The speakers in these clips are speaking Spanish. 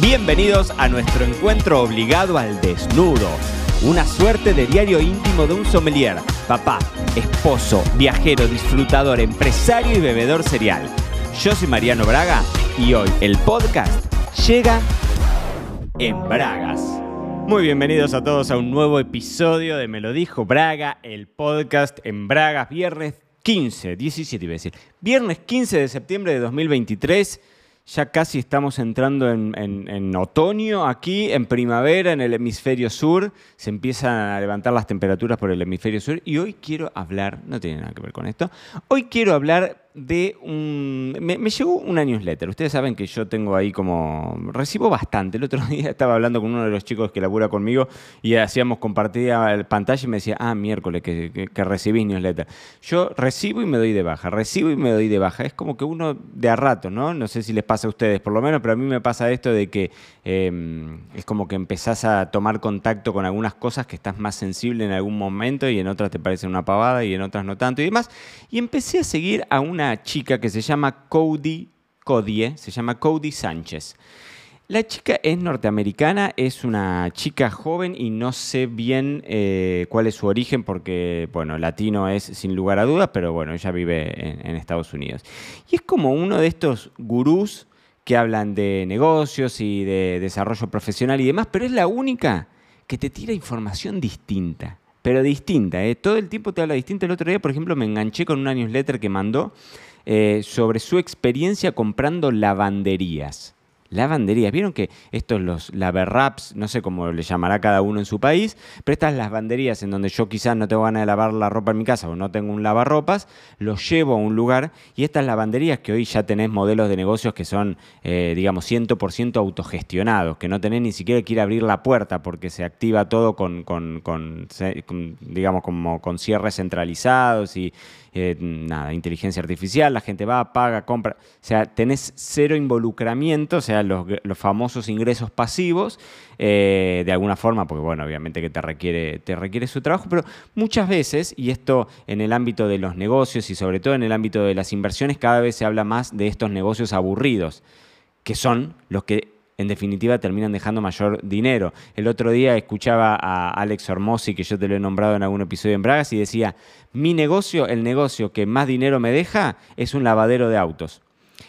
Bienvenidos a nuestro encuentro obligado al desnudo. Una suerte de diario íntimo de un sommelier, papá, esposo, viajero, disfrutador, empresario y bebedor serial. Yo soy Mariano Braga y hoy el podcast llega en Bragas. Muy bienvenidos a todos a un nuevo episodio de Me lo dijo Braga, el podcast en Bragas, viernes 15, 17 iba a decir, viernes 15 de septiembre de 2023. Ya casi estamos entrando en, otoño aquí, en primavera, en el hemisferio sur. Se empiezan a levantar las temperaturas por el hemisferio sur. Y hoy quiero hablar, no tiene nada que ver con esto, hoy quiero hablar de un... Me, llegó una newsletter. Ustedes saben que yo tengo ahí como... Recibo bastante. El otro día estaba hablando con uno de los chicos que labura conmigo y hacíamos compartida pantalla y me decía, ah, miércoles, que, que, que recibís newsletter. Yo recibo y me doy de baja, recibo y me doy de baja. Es como que uno de a rato, ¿no? No sé si les pasa a ustedes, por lo menos, pero a mí me pasa esto de que eh, es como que empezás a tomar contacto con algunas cosas que estás más sensible en algún momento y en otras te parecen una pavada y en otras no tanto y demás. Y empecé a seguir a una chica que se llama Cody Codie, se llama Cody Sánchez. La chica es norteamericana, es una chica joven y no sé bien eh, cuál es su origen porque, bueno, latino es sin lugar a dudas, pero bueno, ella vive en, en Estados Unidos. Y es como uno de estos gurús que hablan de negocios y de desarrollo profesional y demás, pero es la única que te tira información distinta. Pero distinta, ¿eh? todo el tiempo te habla distinto. El otro día, por ejemplo, me enganché con una newsletter que mandó eh, sobre su experiencia comprando lavanderías. Lavanderías. Vieron que estos los laverraps, no sé cómo le llamará cada uno en su país, pero estas lavanderías en donde yo quizás no tengo ganas de lavar la ropa en mi casa o no tengo un lavarropas, los llevo a un lugar y estas lavanderías que hoy ya tenés modelos de negocios que son, eh, digamos, 100% autogestionados, que no tenés ni siquiera que ir a abrir la puerta porque se activa todo con, digamos, como con cierres centralizados y eh, nada, inteligencia artificial, la gente va, paga, compra, o sea, tenés cero involucramiento, o sea, los, famosos ingresos pasivos, eh, de alguna forma, porque bueno, obviamente que te requiere, te requiere su trabajo, pero muchas veces, y esto en el ámbito de los negocios y sobre todo en el ámbito de las inversiones, cada vez se habla más de estos negocios aburridos, que son los que en definitiva terminan dejando mayor dinero. El otro día escuchaba a Alex Hormozzi, que yo te lo he nombrado en algún episodio en Bragas, y decía, mi negocio, el negocio que más dinero me deja, es un lavadero de autos.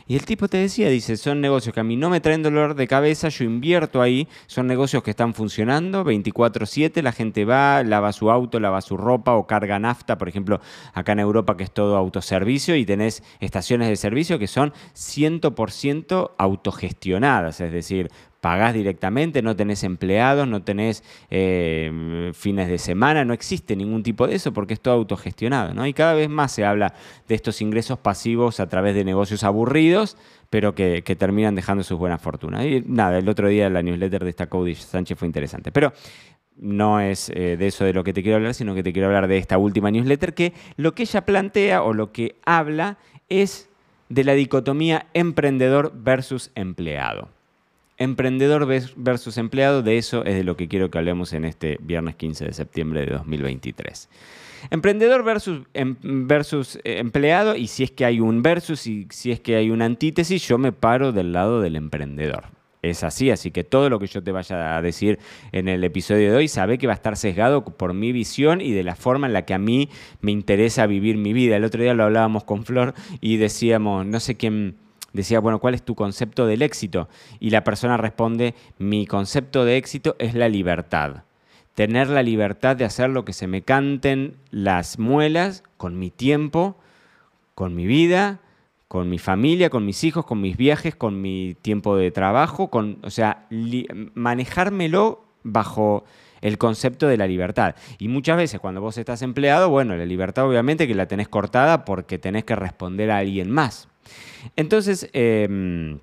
Y el tipo te decía, dice, son negocios que a mí no me traen dolor de cabeza, yo invierto ahí, son negocios que están funcionando 24/7, la gente va, lava su auto, lava su ropa o carga nafta, por ejemplo, acá en Europa que es todo autoservicio y tenés estaciones de servicio que son 100% autogestionadas, es decir, pagás directamente, no tenés empleados, no tenés eh, fines de semana, no existe ningún tipo de eso porque es todo autogestionado. ¿no? Y cada vez más se habla de estos ingresos pasivos a través de negocios aburridos, pero que, terminan dejando sus buenas fortunas. Y nada, el otro día la newsletter de esta Cody Sánchez fue interesante. Pero no es eh, de eso de lo que te quiero hablar, sino que te quiero hablar de esta última newsletter, que lo que ella plantea o lo que habla es de la dicotomía emprendedor versus empleado. Emprendedor versus empleado, de eso es de lo que quiero que hablemos en este viernes 15 de septiembre de 2023. Emprendedor versus, em- versus eh, empleado, y si es que hay un versus y si es que hay una antítesis, yo me paro del lado del emprendedor. Es así, así que todo lo que yo te vaya a decir en el episodio de hoy, sabe que va a estar sesgado por mi visión y de la forma en la que a mí me interesa vivir mi vida. El otro día lo hablábamos con Flor y decíamos, no sé quién decía, bueno, ¿cuál es tu concepto del éxito? Y la persona responde, mi concepto de éxito es la libertad. Tener la libertad de hacer lo que se me canten las muelas con mi tiempo, con mi vida, con mi familia, con mis hijos, con mis viajes, con mi tiempo de trabajo, con, o sea, manejármelo bajo el concepto de la libertad. Y muchas veces cuando vos estás empleado, bueno, la libertad obviamente que la tenés cortada porque tenés que responder a alguien más. Entonces, eh,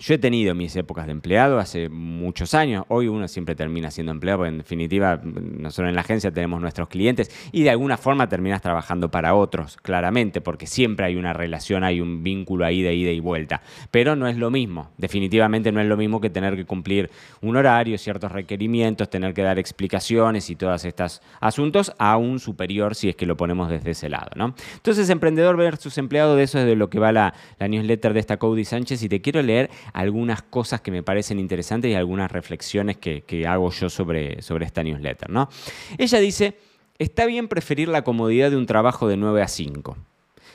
yo he tenido mis épocas de empleado hace muchos años. Hoy uno siempre termina siendo empleado, porque en definitiva nosotros en la agencia tenemos nuestros clientes y de alguna forma terminas trabajando para otros, claramente, porque siempre hay una relación, hay un vínculo ahí de ida y vuelta. Pero no es lo mismo, definitivamente no es lo mismo que tener que cumplir un horario, ciertos requerimientos, tener que dar explicaciones y todos estos asuntos a un superior si es que lo ponemos desde ese lado. ¿no? Entonces, emprendedor versus empleado, de eso es de lo que va la, la newsletter de esta Cody Sánchez y te quiero leer algunas cosas que me parecen interesantes y algunas reflexiones que, hago yo sobre, sobre esta newsletter. ¿no? Ella dice, está bien preferir la comodidad de un trabajo de 9 a 5.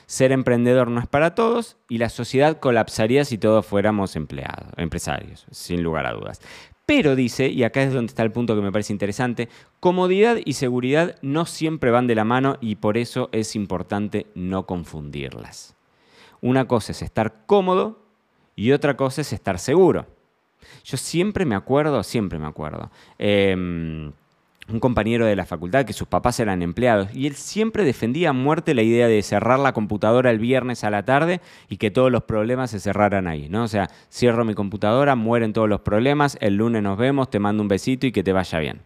Ser emprendedor no es para todos y la sociedad colapsaría si todos fuéramos empleados, empresarios, sin lugar a dudas. Pero dice, y acá es donde está el punto que me parece interesante, comodidad y seguridad no siempre van de la mano y por eso es importante no confundirlas. Una cosa es estar cómodo y otra cosa es estar seguro. Yo siempre me acuerdo, siempre me acuerdo. Em, un compañero de la facultad que sus papás eran empleados y él siempre defendía a muerte la idea de cerrar la computadora el viernes a la tarde y que todos los problemas se cerraran ahí, ¿no? O sea, cierro mi computadora, mueren todos los problemas, el lunes nos vemos, te mando un besito y que te vaya bien.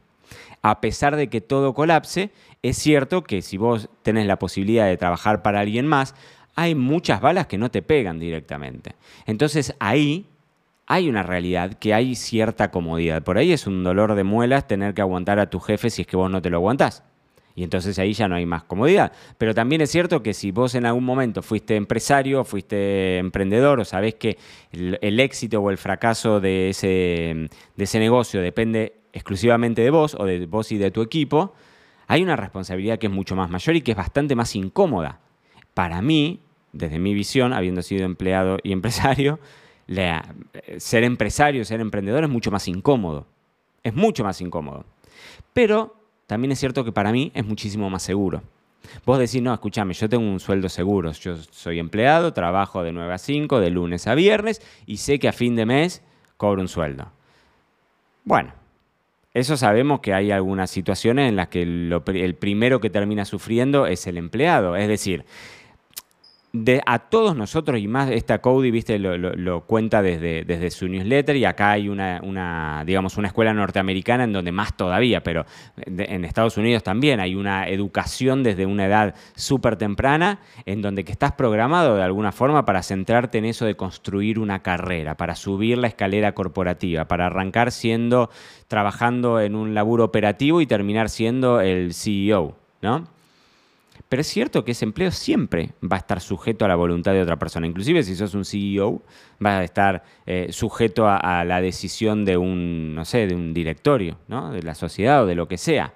A pesar de que todo colapse, es cierto que si vos tenés la posibilidad de trabajar para alguien más, hay muchas balas que no te pegan directamente. Entonces ahí hay una realidad que hay cierta comodidad. Por ahí es un dolor de muelas tener que aguantar a tu jefe si es que vos no te lo aguantás. Y entonces ahí ya no hay más comodidad. Pero también es cierto que si vos en algún momento fuiste empresario, fuiste emprendedor o sabés que el, éxito o el fracaso de ese, de ese negocio depende exclusivamente de vos o de vos y de tu equipo, hay una responsabilidad que es mucho más mayor y que es bastante más incómoda. Para mí, desde mi visión, habiendo sido empleado y empresario, ser empresario, ser emprendedor es mucho más incómodo. Es mucho más incómodo. Pero también es cierto que para mí es muchísimo más seguro. Vos decís, no, escúchame, yo tengo un sueldo seguro, yo soy empleado, trabajo de 9 a 5, de lunes a viernes, y sé que a fin de mes cobro un sueldo. Bueno, eso sabemos que hay algunas situaciones en las que el primero que termina sufriendo es el empleado. Es decir, a todos nosotros, y más esta Cody, viste, lo, cuenta desde, desde, su newsletter, y acá hay una, digamos, una escuela norteamericana en donde más todavía, pero en Estados Unidos también hay una educación desde una edad súper temprana, en donde que estás programado de alguna forma para centrarte en eso de construir una carrera, para subir la escalera corporativa, para arrancar siendo, trabajando en un laburo operativo y terminar siendo el CEO, ¿no? Pero es cierto que ese empleo siempre va a estar sujeto a la voluntad de otra persona. Inclusive si sos un CEO, va a estar eh, sujeto a, la decisión de un, no sé, de un directorio, ¿no? De la sociedad o de lo que sea.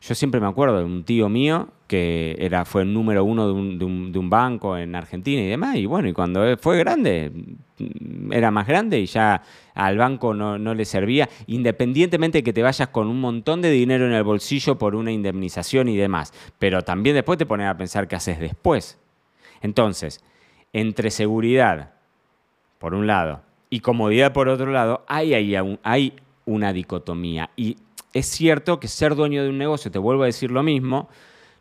Yo siempre me acuerdo de un tío mío que era, fue el número uno de un, banco en Argentina y demás, y bueno, y cuando fue grande, era más grande y ya al banco no, no, le servía, independientemente de que te vayas con un montón de dinero en el bolsillo por una indemnización y demás, pero también después te pones a pensar qué haces después. Entonces, entre seguridad, por un lado, y comodidad por otro lado, hay, hay una dicotomía. Y es cierto que ser dueño de un negocio, te vuelvo a decir lo mismo,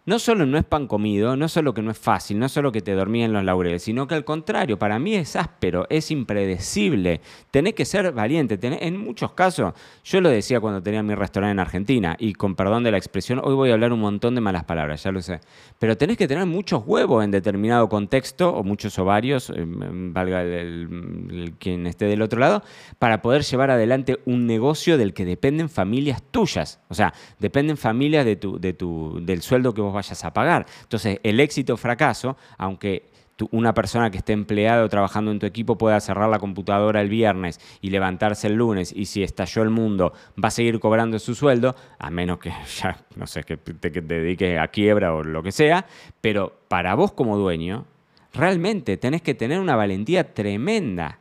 no solo no es pan comido, no solo que no es fácil, no solo que te dormís en los laureles, sino que al contrario, para mí es áspero, es impredecible. Tenés que ser valiente. en muchos casos, yo lo decía cuando tenía mi restaurante en Argentina, y con perdón de la expresión, hoy voy a hablar un montón de malas palabras, ya lo sé. Pero tenés que tener muchos huevos en determinado contexto, o muchos ovarios, eh, valga quien esté del otro lado, para poder llevar adelante un negocio del que dependen familias tuyas. O sea, dependen familias de tu, de tu, del sueldo que vos vayas a pagar. Entonces, el éxito o fracaso, aunque una persona que esté empleado trabajando en tu equipo pueda cerrar la computadora el viernes y levantarse el lunes y si estalló el mundo va a seguir cobrando su sueldo, a menos que ya, no sé, que te, que te dediques a quiebra o lo que sea, pero para vos como dueño, realmente tenés que tener una valentía tremenda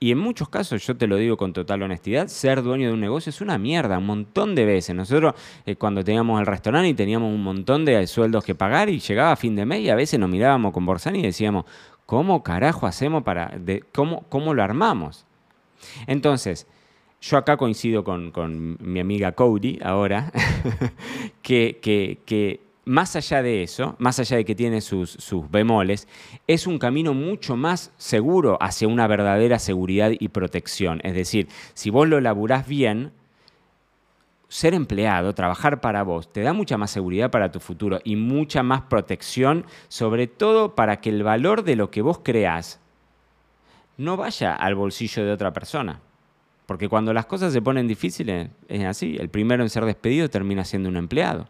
y en muchos casos, yo te lo digo con total honestidad, ser dueño de un negocio es una mierda, un montón de veces. Nosotros eh, cuando teníamos el restaurante y teníamos un montón de sueldos que pagar y llegaba a fin de mes y a veces nos mirábamos con Borsani y decíamos, ¿cómo carajo hacemos para, cómo, cómo lo armamos? Entonces, yo acá coincido con, con mi amiga Cody ahora, que, que más allá de eso, más allá de que tiene sus, bemoles, es un camino mucho más seguro hacia una verdadera seguridad y protección. Es decir, si vos lo laburás bien, ser empleado, trabajar para vos, te da mucha más seguridad para tu futuro y mucha más protección, sobre todo para que el valor de lo que vos creás no vaya al bolsillo de otra persona. Porque cuando las cosas se ponen difíciles, es así. El primero en ser despedido termina siendo un empleado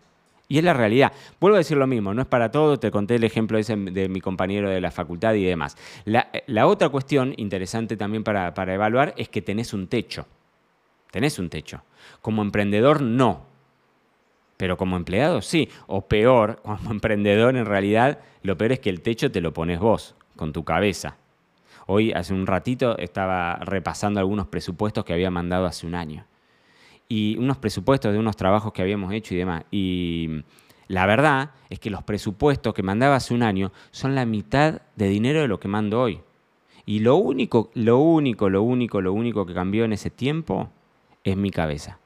Y es la realidad. Vuelvo a decir lo mismo, no es para todo, te conté el ejemplo ese de mi compañero de la facultad y demás. La, otra cuestión interesante también para, para evaluar es que tenés un techo. Tenés un techo. Como emprendedor, no. Pero como empleado, sí. O peor, como emprendedor, en realidad, lo peor es que el techo te lo pones vos, con tu cabeza. Hoy, hace un ratito, estaba repasando algunos presupuestos que había mandado hace un año. Y unos presupuestos de unos trabajos que habíamos hecho y demás. Y la verdad es que los presupuestos que mandaba hace un año son la mitad de dinero de lo que mando hoy. Y lo único, lo único, lo único, lo único que cambió en ese tiempo es mi cabeza.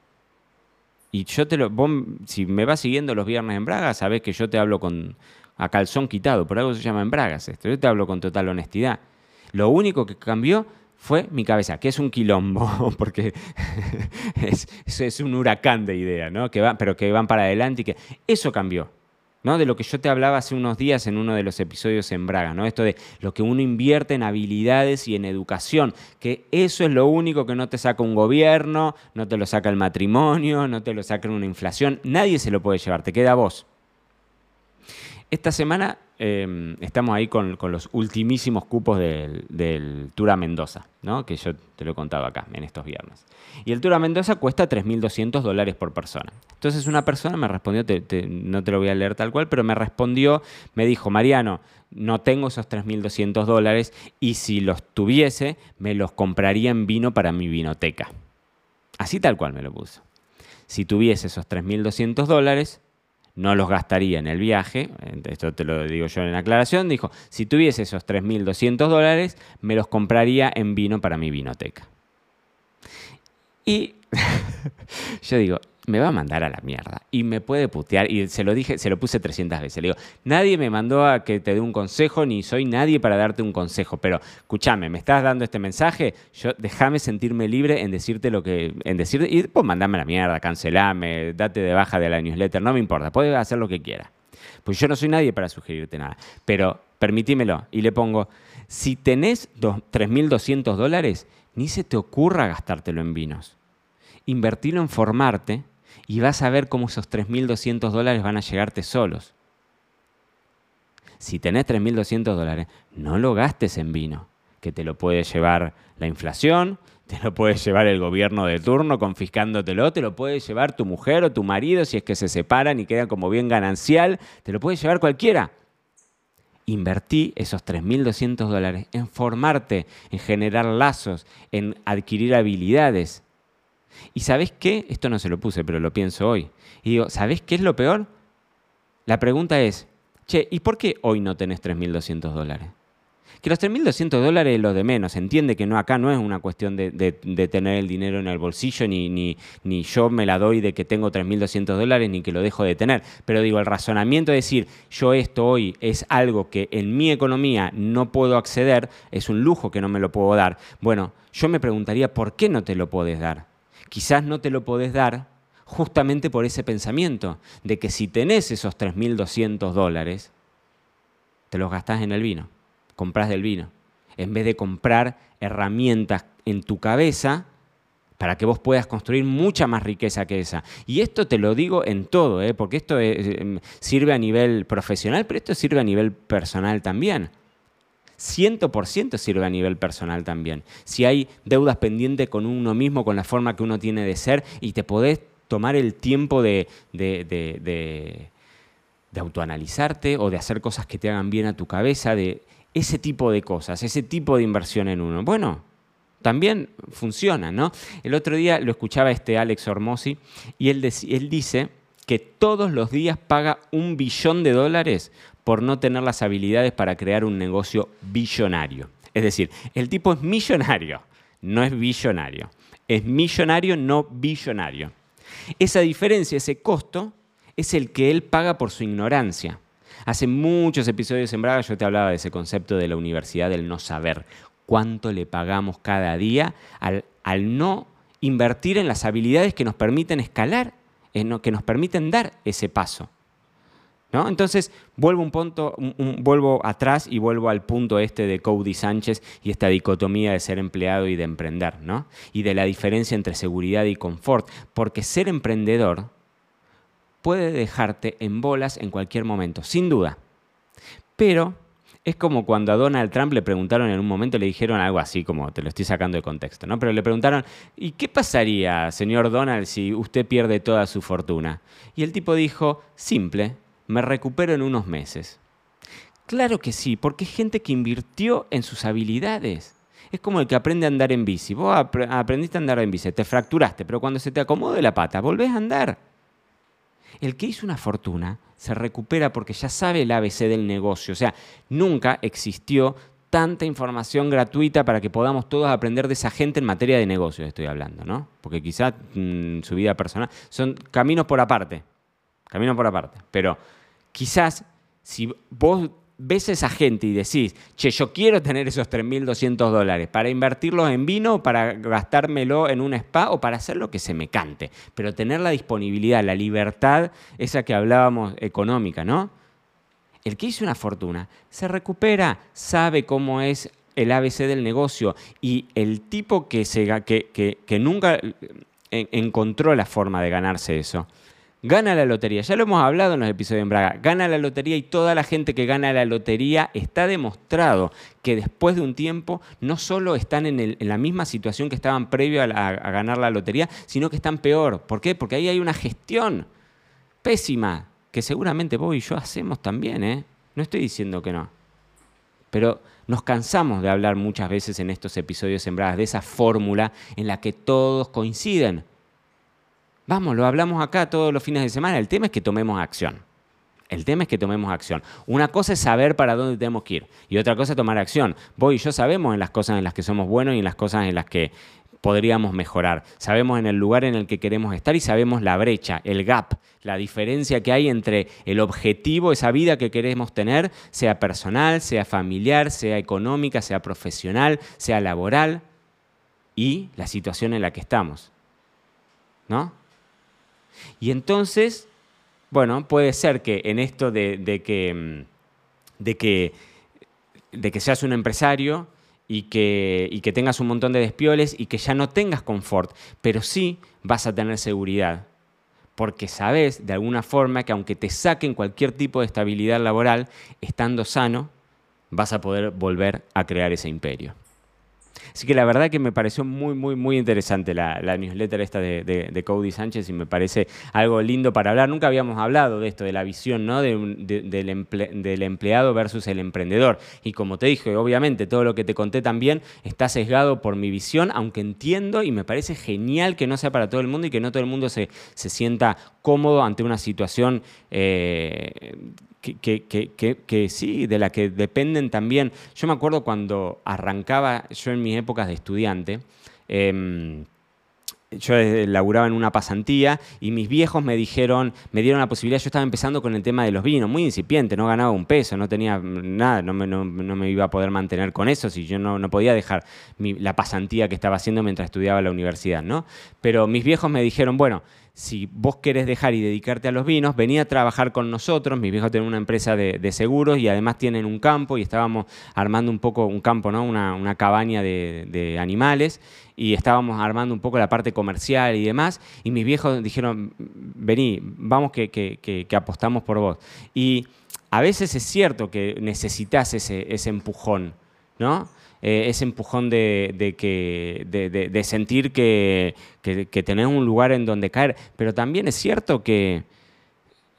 Y yo te lo, vos, si me vas siguiendo los viernes en Braga, sabés que yo te hablo con a calzón quitado, por algo se llama en Bragas esto. Yo te hablo con total honestidad. Lo único que cambió fue mi cabeza, que es un quilombo, porque es, es, un huracán de ideas, ¿no? Que va, pero que van para adelante y que eso cambió. ¿no? De lo que yo te hablaba hace unos días en uno de los episodios en Braga, ¿no? Esto de lo que uno invierte en habilidades y en educación, que eso es lo único que no te saca un gobierno, no te lo saca el matrimonio, no te lo saca una inflación, nadie se lo puede llevar, te queda a vos. Esta semana em, estamos ahí con, los ultimísimos cupos del, del Tura Mendoza, ¿no? que yo te lo he contado acá en estos viernes. Y el Tura Mendoza cuesta 3.200 dólares por persona. Entonces una persona me respondió, no te lo voy a leer tal cual, pero me respondió, me dijo, Mariano, no tengo esos 3.200 dólares y si los tuviese, me los compraría en vino para mi vinoteca. Así tal cual me lo puso. Si tuviese esos 3.200 dólares, no los gastaría en el viaje, esto te lo digo yo en la aclaración, dijo, si tuviese esos 3.200 dólares, me los compraría en vino para mi vinoteca. Y yo digo, me va a mandar a la mierda y me puede putear. Y se lo dije, se lo puse 300 veces. Le digo, nadie me mandó a que te dé un consejo, ni soy nadie para darte un consejo. Pero escúchame, me estás dando este mensaje, yo déjame sentirme libre en decirte lo que. en decirte, y pues mandame a la mierda, cancelame, date de baja de la newsletter, no me importa, puedes hacer lo que quieras. Pues yo no soy nadie para sugerirte nada. Pero permitímelo. Y le pongo, si tenés 3.200 dólares, ni se te ocurra gastártelo en vinos. Invertilo en formarte y vas a ver cómo esos 3.200 dólares van a llegarte solos. Si tenés 3.200 dólares, no lo gastes en vino, que te lo puede llevar la inflación, te lo puede llevar el gobierno de turno confiscándotelo, te lo puede llevar tu mujer o tu marido si es que se separan y quedan como bien ganancial, te lo puede llevar cualquiera. Invertí esos 3.200 dólares en formarte, en generar lazos, en adquirir habilidades, ¿Y sabes qué? Esto no se lo puse, pero lo pienso hoy. Y digo, ¿sabes qué es lo peor? La pregunta es, che, ¿y por qué hoy no tenés 3.200 dólares? Que los 3.200 dólares es lo de menos. Entiende que no, acá no es una cuestión de, tener el dinero en el bolsillo, ni, ni, ni yo me la doy de que tengo 3.200 dólares, ni que lo dejo de tener. Pero digo, el razonamiento de decir, yo esto hoy es algo que en mi economía no puedo acceder, es un lujo que no me lo puedo dar. Bueno, yo me preguntaría, ¿por qué no te lo puedes dar? Quizás no te lo podés dar justamente por ese pensamiento de que si tenés esos 3.200 dólares, te los gastás en el vino, compras del vino, en vez de comprar herramientas en tu cabeza para que vos puedas construir mucha más riqueza que esa. Y esto te lo digo en todo, ¿eh? porque esto eh, sirve a nivel profesional, pero esto sirve a nivel personal también. 100% sirve a nivel personal también. Si hay deudas pendientes con uno mismo, con la forma que uno tiene de ser, y te podés tomar el tiempo de, de, autoanalizarte o de hacer cosas que te hagan bien a tu cabeza, de ese tipo de cosas, ese tipo de inversión en uno. Bueno, también funciona, ¿no? El otro día lo escuchaba este Alex Ormosi y él, él dice que todos los días paga un billón de dólares por no tener las habilidades para crear un negocio billonario. Es decir, el tipo es millonario, no es billonario. Es millonario, no billonario. Esa diferencia, ese costo, es el que él paga por su ignorancia. Hace muchos episodios en Braga yo te hablaba de ese concepto de la universidad del no saber. Cuánto le pagamos cada día al, al no invertir en las habilidades que nos permiten escalar, en que nos permiten dar ese paso. Entonces, vuelvo un punto, vuelvo atrás y vuelvo al punto este de Cody Sánchez y esta dicotomía de ser empleado y de emprender, ¿no? Y de la diferencia entre seguridad y confort. Porque ser emprendedor puede dejarte en bolas en cualquier momento, sin duda. Pero es como cuando a Donald Trump le preguntaron en un momento, le dijeron algo así, como te lo estoy sacando de contexto, ¿no? Pero le preguntaron, ¿y qué pasaría, señor Donald, si usted pierde toda su fortuna? Y el tipo dijo, simple, me recupero en unos meses. Claro que sí, porque es gente que invirtió en sus habilidades. Es como el que aprende a andar en bici. Vos aprendiste a andar en bici, te fracturaste, pero cuando se te acomode la pata, volvés a andar. El que hizo una fortuna se recupera porque ya sabe el ABC del negocio. O sea, nunca existió tanta información gratuita para que podamos todos aprender de esa gente en materia de negocios, estoy hablando, ¿no? Porque quizás mm, su vida personal son caminos por aparte, caminos por aparte. Pero quizás si vos ves a esa gente y decís, che, yo quiero tener esos 3.200 dólares para invertirlos en vino, para gastármelo en un spa o para hacer lo que se me cante, pero tener la disponibilidad, la libertad, esa que hablábamos económica, ¿no? El que hizo una fortuna se recupera, sabe cómo es el ABC del negocio y el tipo que, que, que nunca encontró la forma de ganarse eso gana la lotería. Ya lo hemos hablado en los episodios en Braga. Gana la lotería y toda la gente que gana la lotería está demostrado que después de un tiempo no solo están en, la misma situación que estaban previo a, ganar la lotería, sino que están peor. ¿Por qué? Porque ahí hay una gestión pésima que seguramente vos y yo hacemos también. ¿eh? No estoy diciendo que no. Pero nos cansamos de hablar muchas veces en estos episodios en Braga de esa fórmula en la que todos coinciden. Vamos, lo hablamos acá todos los fines de semana. El tema es que tomemos acción. El tema es que tomemos acción. Una cosa es saber para dónde tenemos que ir y otra cosa es tomar acción. Vos y yo sabemos en las cosas en las que somos buenos y en las cosas en las que podríamos mejorar. Sabemos en el lugar en el que queremos estar y sabemos la brecha, el gap, la diferencia que hay entre el objetivo, esa vida que queremos tener, sea personal, sea familiar, sea económica, sea profesional, sea laboral, y la situación en la que estamos. ¿No? Y entonces, bueno, puede ser que en esto de, que, mm, de, que, de que seas un empresario y que, y que tengas un montón de despioles y que ya no tengas confort, pero sí vas a tener seguridad. Porque sabes de alguna forma que aunque te saquen cualquier tipo de estabilidad laboral, estando sano, vas a poder volver a crear ese imperio. Así que la verdad que me pareció muy, muy, muy interesante la, newsletter esta de, Cody Sánchez y me parece algo lindo para hablar. Nunca habíamos hablado de esto, de la visión ¿no? del, empleado versus el emprendedor. Y como te dije, obviamente todo lo que te conté también está sesgado por mi visión, aunque entiendo y me parece genial que no sea para todo el mundo y que no todo el mundo se, sienta cómodo ante una situación eh, que, sí, de la que dependen también. Yo me acuerdo cuando arrancaba, yo en mis épocas de estudiante, em, yo laburaba en una pasantía y mis viejos me dijeron, me dieron la posibilidad, yo estaba empezando con el tema de los vinos, muy incipiente, no ganaba un peso, no tenía nada, no me, no, me iba a poder mantener con eso, si yo no, no podía dejar la pasantía que estaba haciendo mientras estudiaba la universidad, ¿no? Pero mis viejos me dijeron, bueno, si vos querés dejar y dedicarte a los vinos, venía a trabajar con nosotros. Mis viejos tienen una empresa de, seguros y además tienen un campo y estábamos armando un poco un campo, ¿no? una, cabaña de, animales y estábamos armando un poco la parte comercial y demás. Y mis viejos dijeron, vení, vamos que, apostamos por vos. Y a veces es cierto que necesitas ese empujón, ¿no? Eh, ese empujón de, que, de, sentir que, que, tenés un lugar en donde caer. Pero también es cierto que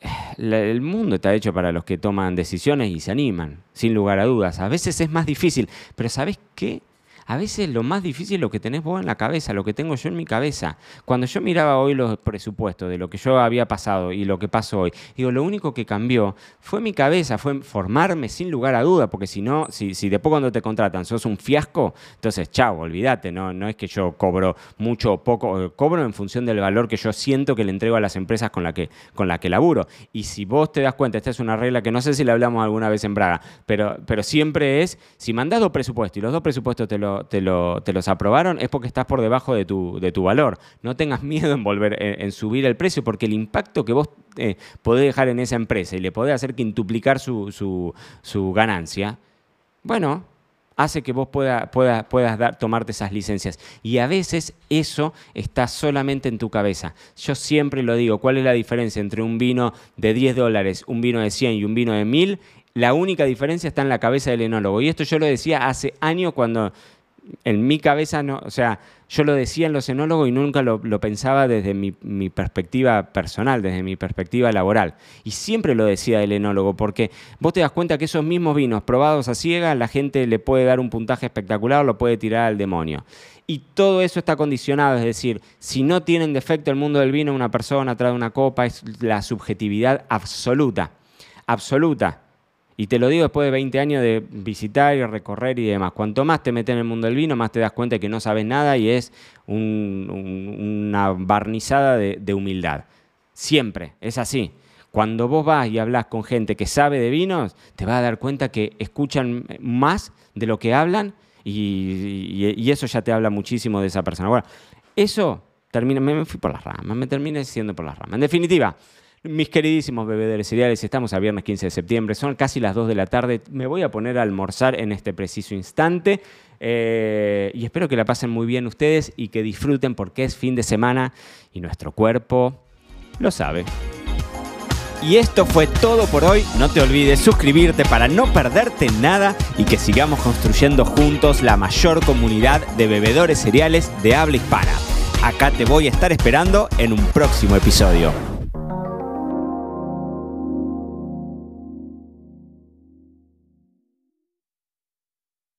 eh, el mundo está hecho para los que toman decisiones y se animan, sin lugar a dudas. A veces es más difícil, pero ¿sabes qué? A veces lo más difícil es lo que tenés vos en la cabeza, lo que tengo yo en mi cabeza. Cuando yo miraba hoy los presupuestos de lo que yo había pasado y lo que pasó hoy, digo, lo único que cambió fue mi cabeza, fue formarme sin lugar a duda, porque si no, si, si después cuando te contratan sos un fiasco, entonces chao, olvídate, no, no es que yo cobro mucho o poco, cobro en función del valor que yo siento que le entrego a las empresas con las que, con la que laburo. Y si vos te das cuenta, esta es una regla que no sé si la hablamos alguna vez en Braga, pero, pero siempre es, si mandás dos presupuestos y los dos presupuestos te lo te, los aprobaron, es porque estás por debajo de tu, valor. No tengas miedo en, volver, en, subir el precio, porque el impacto que vos eh, podés dejar en esa empresa y le podés hacer que intuplicar su, su, su ganancia, bueno, hace que vos puedas dar, tomarte esas licencias. Y a veces eso está solamente en tu cabeza. Yo siempre lo digo, ¿cuál es la diferencia entre un vino de 10 dólares, un vino de 100 y un vino de 1000? La única diferencia está en la cabeza del enólogo. Y esto yo lo decía hace años cuando en mi cabeza, no, o sea, yo lo decía en los enólogos y nunca lo, pensaba desde mi, perspectiva personal, desde mi perspectiva laboral. Y siempre lo decía el enólogo, porque vos te das cuenta que esos mismos vinos probados a ciegas, la gente le puede dar un puntaje espectacular, lo puede tirar al demonio. Y todo eso está condicionado, es decir, si no tienen defecto el mundo del vino, una persona trae una copa, es la subjetividad absoluta, absoluta. Y te lo digo después de 20 años de visitar y recorrer y demás. Cuanto más te metes en el mundo del vino, más te das cuenta que no sabes nada y es una barnizada de, humildad. Siempre, es así. Cuando vos vas y hablas con gente que sabe de vinos, te vas a dar cuenta que escuchan más de lo que hablan y, eso ya te habla muchísimo de esa persona. Bueno, eso termina, me fui por las ramas, me terminé siendo por las ramas. En definitiva, mis queridísimos bebedores cereales, estamos a viernes 15 de septiembre, son casi las 2 de la tarde, me voy a poner a almorzar en este preciso instante eh, y espero que la pasen muy bien ustedes y que disfruten porque es fin de semana y nuestro cuerpo lo sabe. Y esto fue todo por hoy. No te olvides suscribirte para no perderte nada y que sigamos construyendo juntos la mayor comunidad de bebedores cereales de habla hispana. Acá te voy a estar esperando en un próximo episodio.